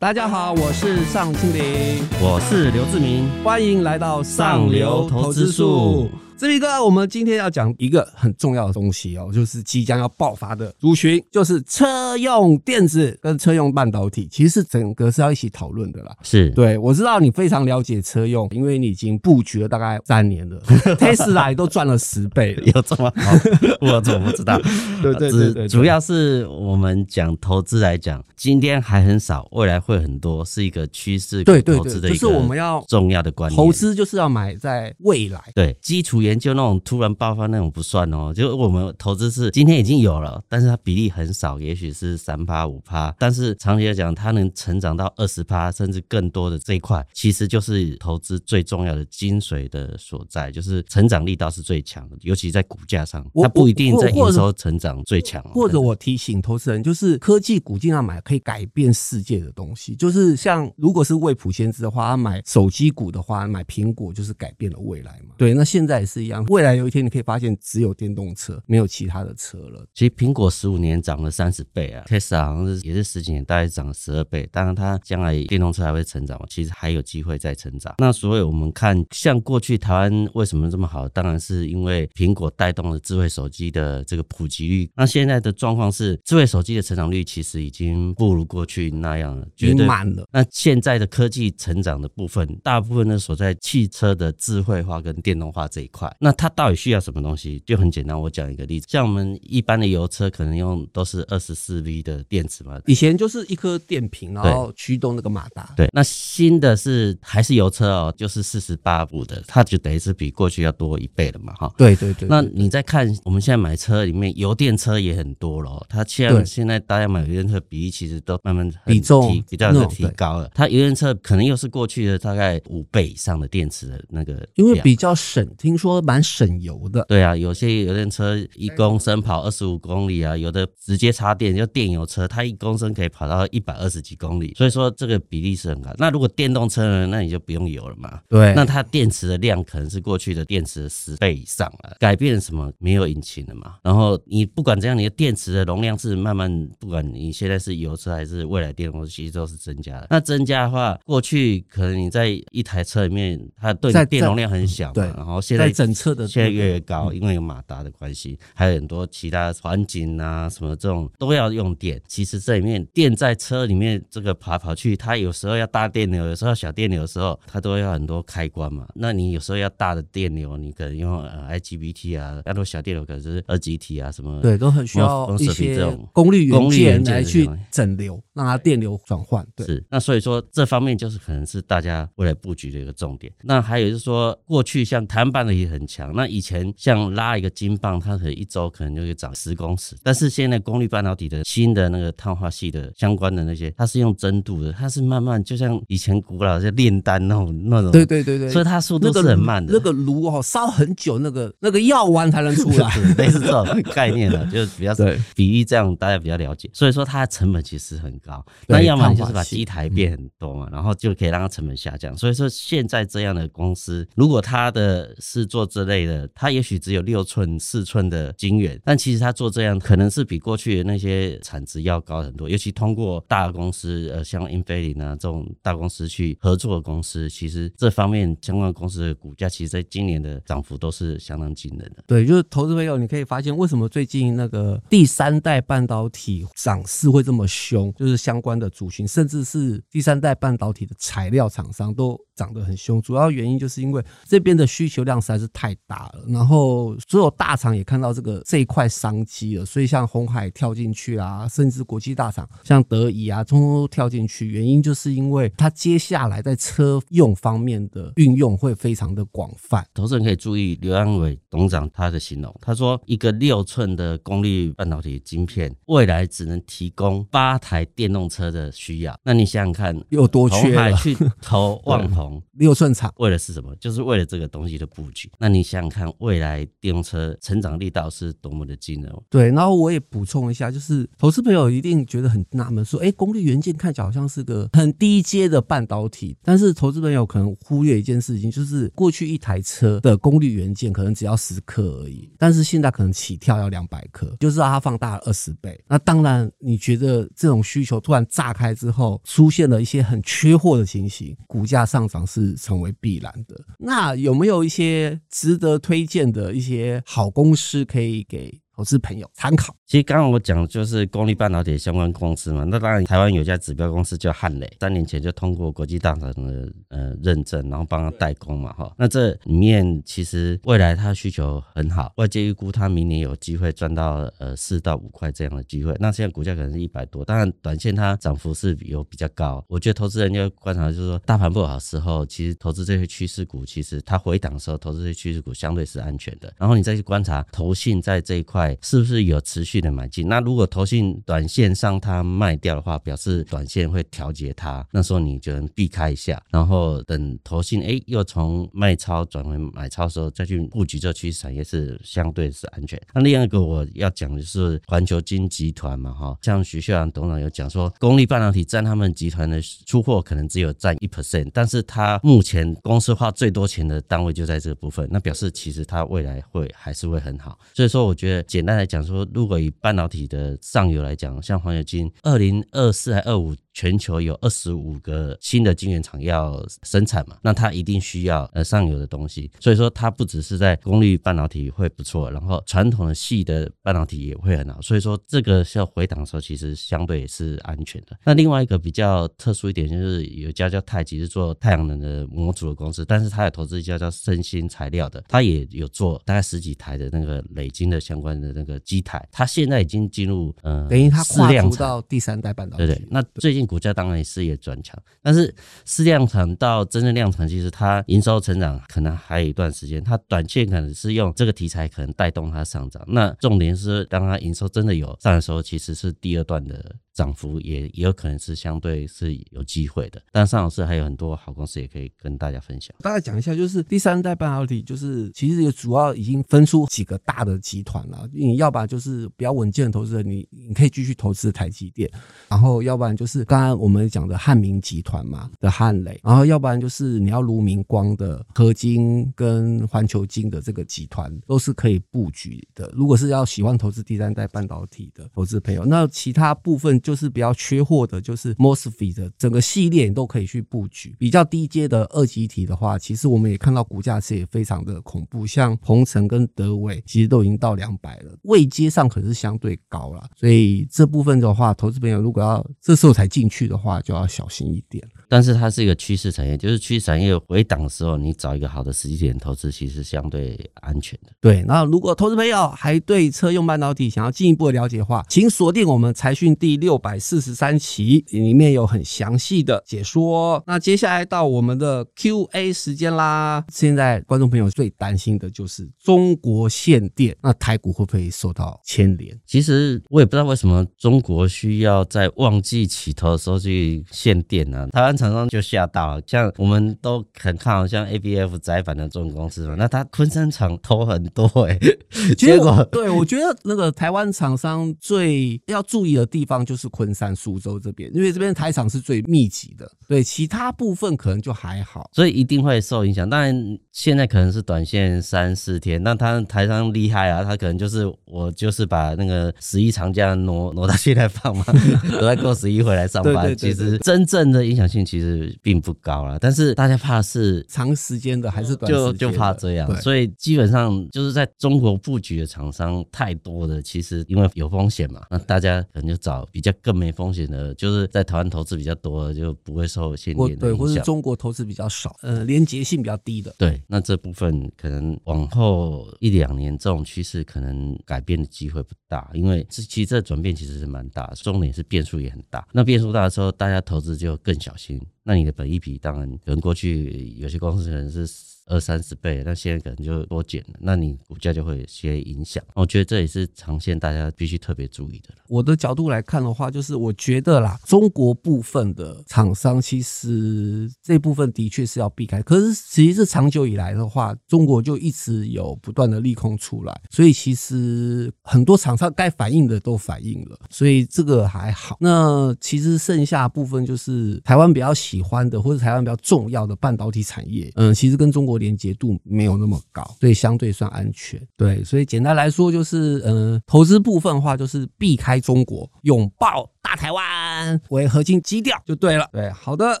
大家好，我是尚清林，我是刘志明，欢迎来到上流投资术。志明哥，我们今天要讲一个很重要的东西哦，就是即将要爆发的族群，就是车用电子跟车用半导体，其实整个是要一起讨论的啦。是对，我知道你非常了解车用，因为你已经布局了大概三年了，Tesla 都赚了十倍了，有这么好？我怎么不知道？对对对对，主要是我们讲投资来讲，今天还很少，未来会很多，是一个趋势。对对对，就是我们要重要的观念，投资就是要买在未来。对，基础研究那种突然爆发那种不算哦，就我们投资是今天已经有了，但是它比例很少，也许是三趴五趴，但是长期来讲，它能成长到二十趴甚至更多的这一块，其实就是投资最重要的精髓的所在，就是成长力道是最强的，尤其在股价上，它不一定在营收成长最强。或者我提醒投资人，就是科技股尽量买可以改变世界的东西，就是像如果是未卜先知的话，他买手机股的话，买苹果就是改变了未来嘛。对，那现在也是一样，未来有一天。你可以发现，只有电动车，没有其他的车了。其实苹果十五年涨了三十倍啊，Tesla 好像是也是十几年，大概涨了十二倍。当然，它将来电动车还会成长，其实还有机会再成长。那所以我们看，像过去台湾为什么这么好？当然是因为苹果带动了智慧手机的这个普及率。那现在的状况是，智慧手机的成长率其实已经不如过去那样了，绝对慢了。那现在的科技成长的部分，大部分呢所在汽车的智慧化跟电动化这一块，那它到底需需要什么东西？就很简单，我讲一个例子，像我们一般的油车，可能用都是二十四 V 的电池嘛，以前就是一颗电瓶，然后驱动那个马达。对，那新的是还是油车哦，就是四十八伏的，它就等于是比过去要多一倍了嘛，哈。对对对。那你再看我们现在买车里面，油电车也很多了，它现在现在大家买油电车比例其实都慢慢比重比较的提高了。它油电车可能又是过去的大概五倍以上的电池的那个，因为比较省，听说蛮省油的。对啊，有些油电车一公升跑二十五公里啊，有的直接插电就电油车，它一公升可以跑到一百二十几公里，所以说这个比例是很高。那如果电动车呢，那你就不用油了嘛。对，那它电池的量可能是过去的电池的十倍以上了。改变什么？没有引擎了嘛。然后你不管怎样，你的电池的容量是慢慢，不管你现在是油车还是未来电动车，其实都是增加的。那增加的话，过去可能你在一台车里面，它对电容量很小嘛，对，然后现在整车的现在越来越高，因为有马达的关系，还有很多其他环境啊什么这种都要用电。其实这里面电在车里面这个跑来跑去，它有时候要大电流，有时候要小电流的时候，它都要很多开关嘛。那你有时候要大的电流，你可能用呃 IGBT 啊，要多小电流可能是二极体啊什么，对，都很需要一些功率元件来去整流，让它电流转换。对，是。那所以说这方面就是可能是大家未来布局的一个重点。那还有就是说，过去像台湾半导体很强，那以前像拉一个金棒，它可能一周可能就会涨十公尺。但是现在功率半导体的新的那个碳化系的相关的那些，它是用针度的，它是慢慢就像以前古老的炼丹那种那种。对对对对。所以它速度是很慢的。那个炉哦，烧很久，那个那个药丸才能出来，类似这种概念的，就是比较比喻这样大家比较了解。所以说它的成本其实很高。那要么就是把机台变很多嘛，然后就可以让它成本下降。所以说现在这样的公司，如果它的是做这类的，它也许只有六寸、四寸的晶圆，但其实它做这样可能是比过去的那些产值要高很多。尤其通过大公司，呃，像英飞凌啊这种大公司去合作的公司，其实这方面相关公司的股价，其实在今年的涨幅都是相当惊人的。对，就是投资朋友，你可以发现为什么最近那个第三代半导体涨势会这么凶，就是相关的族群，甚至是第三代半导体的材料厂商都。涨得很凶，主要原因就是因为这边的需求量实在是太大了，然后所有大厂也看到这个这一块商机了，所以像鸿海跳进去啊，甚至国际大厂像德仪啊，通通都跳进去。原因就是因为它接下来在车用方面的运用会非常的广泛。投资人可以注意刘安伟董事长他的形容，他说一个六寸的功率半导体晶片，未来只能提供八台电动车的需要。那你想想看，有多缺？鸿海去投旺宏。六寸厂为了是什么？就是为了这个东西的布局。那你想想看，未来电动车成长力道是多么的惊人。对，然后我也补充一下，就是投资朋友一定觉得很纳闷，说，哎，功率元件看起来好像是个很低阶的半导体，但是投资朋友可能忽略一件事情，就是过去一台车的功率元件可能只要十克而已，但是现在可能起跳要两百克，就是它放大了二十倍。那当然，你觉得这种需求突然炸开之后，出现了一些很缺货的情形，股价上涨是成为必然的。那有没有一些值得推荐的一些好公司可以给投资朋友参考？其实刚刚我讲的就是功率半导体相关公司嘛，那当然台湾有家指标公司叫汉磊，三年前就通过国际大厂的呃认证，然后帮他代工嘛哈。那这里面其实未来它需求很好，外界预估它明年有机会赚到呃四到五块这样的机会。那现在股价可能是一百多，当然短线它涨幅是有比较高。我觉得投资人要观察，就是说大盘不好的时候，其实投资这些趋势股，其实它回档的时候，投资这些趋势股相对是安全的。然后你再去观察投信在这一块是不是有持续的买进？那如果投信短线上它卖掉的话，表示短线会调节它，那时候你就能避开一下，然后等投信哎又从卖超转为买超时候，再去布局这趋势产业是相对是安全。那另一个我要讲的是环球金集团嘛哈，像徐秀兰董事长有讲说，功率半导体占他们集团的出货可能只有占一 percent，但是他目前公司花最多钱的单位就在这个部分，那表示其实它未来会还是会很好。所以说，我觉得简单来讲说，如果以半导体的上游来讲，像黄小晶，二零二四还二五。全球有二十五个新的晶圆厂要生产嘛，那它一定需要呃上游的东西，所以说它不只是在功率半导体会不错，然后传统的细的半导体也会很好，所以说这个需要回档的时候，其实相对也是安全的。那另外一个比较特殊一点就是有一家叫太极是做太阳能的模组的公司，但是它有投资一家叫升芯材料的，它也有做大概十几台的那个累晶的相关的那个机台，它现在已经进入呃等于它跨足到第三代半导体，对对。那最近。股价当然也是也转强，但是试量产到真正量产，其实它营收成长可能还有一段时间。它短线可能是用这个题材可能带动它上涨，那重点是当它营收真的有上的时候，其实是第二段的。涨幅也也有可能是相对是有机会的，但尚老师还有很多好公司也可以跟大家分享。大概讲一下，就是第三代半导体，就是其实也主要已经分出几个大的集团了。你要不然就是比较稳健的投资人，你你可以继续投资台积电，然后要不然就是刚刚我们讲的汉明集团嘛的汉磊，然后要不然就是你要如明光的合金跟环球金的这个集团都是可以布局的。如果是要喜欢投资第三代半导体的投资朋友，那其他部分。就是比较缺货的，就是 MOSFET 的整个系列你都可以去布局。比较低阶的二级体的话，其实我们也看到股价是也非常的恐怖，像鹏程跟德伟其实都已经到两百了，位阶上可是相对高了。所以这部分的话，投资朋友如果要这时候才进去的话，就要小心一点。但是它是一个趋势产业，就是趋势产业回档的时候，你找一个好的时机点投资，其实相对安全的。对，那如果投资朋友还对车用半导体想要进一步的了解的话，请锁定我们财讯第六。百四十三期里面有很详细的解说。那接下来到我们的 Q&A 时间啦。现在观众朋友最担心的就是中国限电，那台股会不会受到牵连？其实我也不知道为什么中国需要在旺季起头的时候去限电呢、啊？台湾厂商就吓到了，像我们都很看好像 ABF 载板的这种公司嘛，那他昆山厂投很多哎、欸，结果对我觉得那个台湾厂商最要注意的地方就是。昆山、苏州这边，因为这边台场是最密集的，对其他部分可能就还好，所以一定会受影响。当然，现在可能是短线三四天，那他台商厉害啊，他可能就是我就是把那个十一长假挪挪到现在放嘛，挪到过十一回来上班。对对对对，其实真正的影响性其实并不高了，但是大家怕是长时间的还是短时间的？就就怕这样，所以基本上就是在中国布局的厂商太多的，其实因为有风险嘛，那大家可能就找比较。更没风险的，就是在台湾投资比较多的，就不会受限。对，或是中国投资比较少，呃，连结性比较低的。对，那这部分可能往后一两年，这种趋势可能改变的机会不大，因为这其实这转变其实是蛮大，重点是变数也很大。那变数大的时候，大家投资就更小心。那你的本益比当然可能过去有些公司可能是。二三十倍，那现在可能就多减了，那你股价就会有些影响。我觉得这也是长线大家必须特别注意的。我的角度来看的话，就是我觉得啦，中国部分的厂商其实这部分的确是要避开，可是其实是长久以来的话，中国就一直有不断的利空出来，所以其实很多厂商该反应的都反应了，所以这个还好。那其实剩下部分就是台湾比较喜欢的，或者台湾比较重要的半导体产业，嗯，其实跟中国连接度没有那么高，所以相对算安全。对，所以简单来说就是，嗯，投资部分的话就是避开中国，拥抱大台湾为核心基调就对了。对，好的，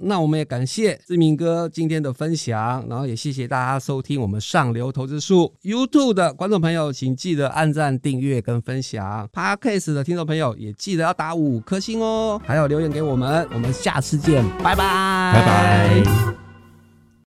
那我们也感谢志明哥今天的分享，然后也谢谢大家收听我们上流投资术 YouTube 的观众朋友，请记得按赞、订阅跟分享。Podcast 的听众朋友也记得要打五颗星哦，还有留言给我们，我们下次见，拜拜，拜拜。